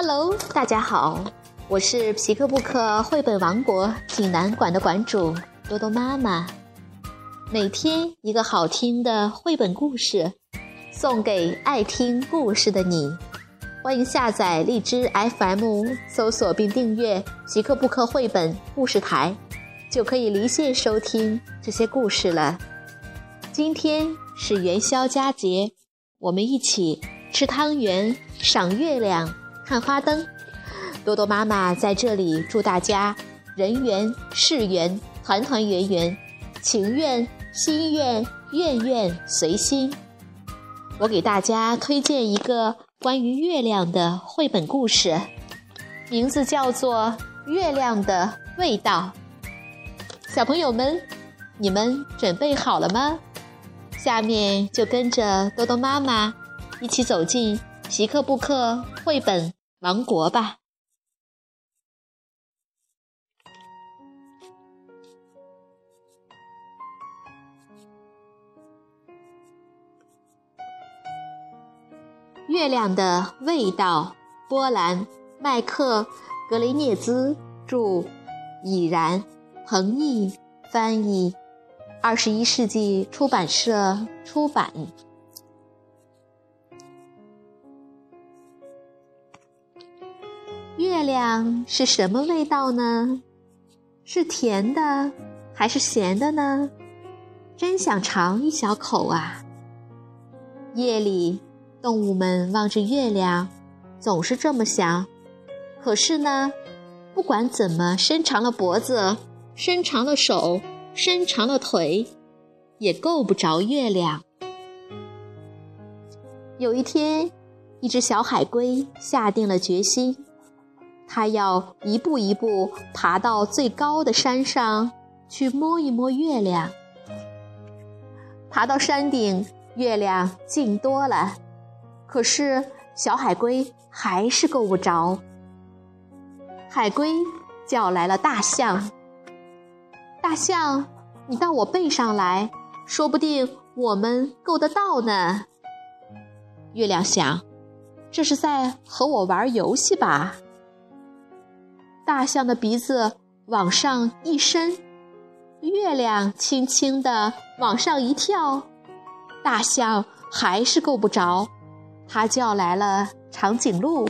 Hello，大家好，我是皮克布克绘本王国济南馆的馆主多多妈妈。每天一个好听的绘本故事，送给爱听故事的你。欢迎下载荔枝 FM，搜索并订阅皮克布克绘本故事台，就可以离线收听这些故事了。今天是元宵佳节，我们一起吃汤圆、赏月亮。看花灯，多多妈妈在这里祝大家人圆事圆，团团圆圆，情愿心愿，愿愿随心。我给大家推荐一个关于月亮的绘本故事，名字叫做《月亮的味道》。小朋友们，你们准备好了吗？下面就跟着多多妈妈一起走进皮克布克绘本。王国吧！月亮的味道，波兰，麦克格雷涅兹著，已然，彭毅翻译，二十一世纪出版社出版。月亮是什么味道呢？是甜的还是咸的呢？真想尝一小口啊！夜里，动物们望着月亮，总是这么想。可是呢，不管怎么伸长了脖子、伸长了手、伸长了腿，也够不着月亮。有一天，一只小海龟下定了决心。他要一步一步爬到最高的山上去摸一摸月亮。爬到山顶，月亮近多了，可是小海龟还是够不着。海龟叫来了大象：“大象，你到我背上来，说不定我们够得到呢。”月亮想：“这是在和我玩游戏吧？”大象的鼻子往上一伸，月亮轻轻地往上一跳，大象还是够不着。它叫来了长颈鹿：“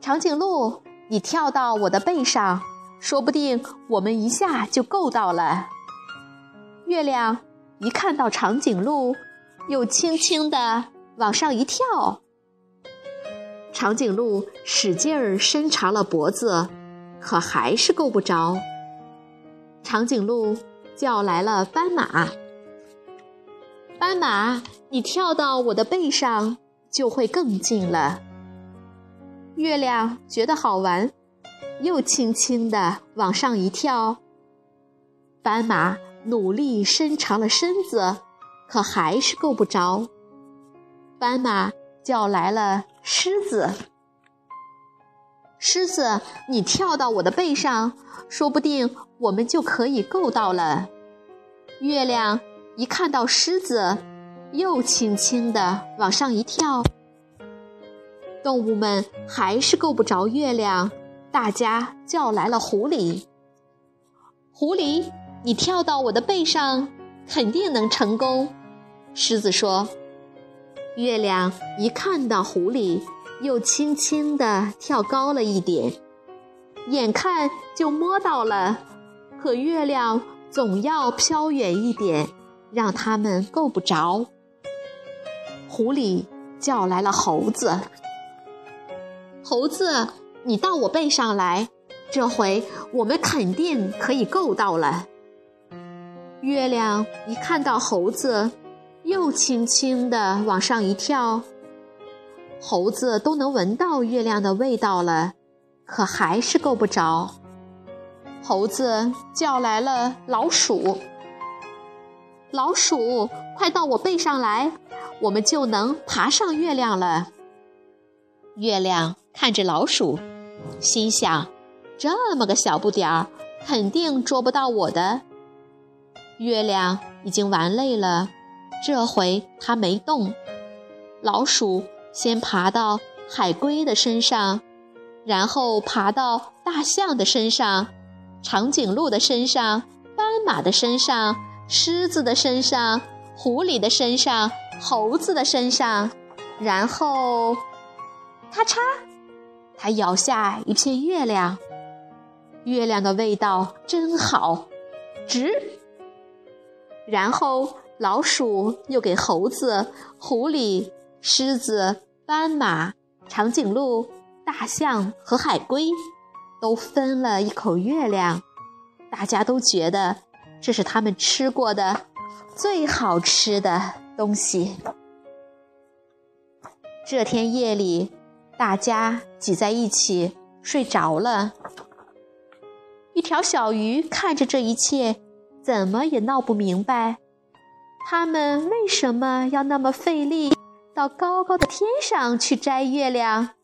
长颈鹿，你跳到我的背上，说不定我们一下就够到了。”月亮一看到长颈鹿，又轻轻地往上一跳。长颈鹿使劲儿伸长了脖子，可还是够不着。长颈鹿叫来了斑马：“斑马，你跳到我的背上，就会更近了。”月亮觉得好玩，又轻轻地往上一跳。斑马努力伸长了身子，可还是够不着。斑马。叫来了狮子，狮子，你跳到我的背上，说不定我们就可以够到了。月亮一看到狮子，又轻轻地往上一跳。动物们还是够不着月亮，大家叫来了狐狸。狐狸，你跳到我的背上，肯定能成功。狮子说。月亮一看到狐狸，又轻轻地跳高了一点，眼看就摸到了，可月亮总要飘远一点，让它们够不着。狐狸叫来了猴子：“猴子，你到我背上来，这回我们肯定可以够到了。”月亮一看到猴子。又轻轻地往上一跳，猴子都能闻到月亮的味道了，可还是够不着。猴子叫来了老鼠：“老鼠，快到我背上来，我们就能爬上月亮了。”月亮看着老鼠，心想：“这么个小不点儿，肯定捉不到我的。”月亮已经玩累了。这回它没动，老鼠先爬到海龟的身上，然后爬到大象的身上、长颈鹿的身上、斑马的身上、狮子的身上、狐狸的身上、猴子的身上，然后，咔嚓，它咬下一片月亮。月亮的味道真好，值。然后老鼠又给猴子、狐狸、狮子、斑马、长颈鹿、大象和海龟都分了一口月亮，大家都觉得这是他们吃过的最好吃的东西。这天夜里，大家挤在一起睡着了。一条小鱼看着这一切，怎么也闹不明白，他们为什么要那么费力，到高高的天上去摘月亮？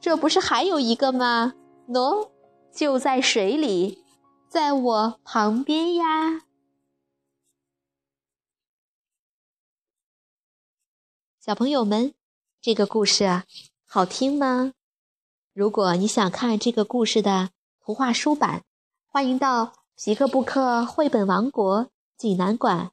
这不是还有一个吗？喏，就在水里，在我旁边呀。小朋友们，这个故事好听吗？如果你想看这个故事的图画书版，欢迎到皮克布克绘本王国济南馆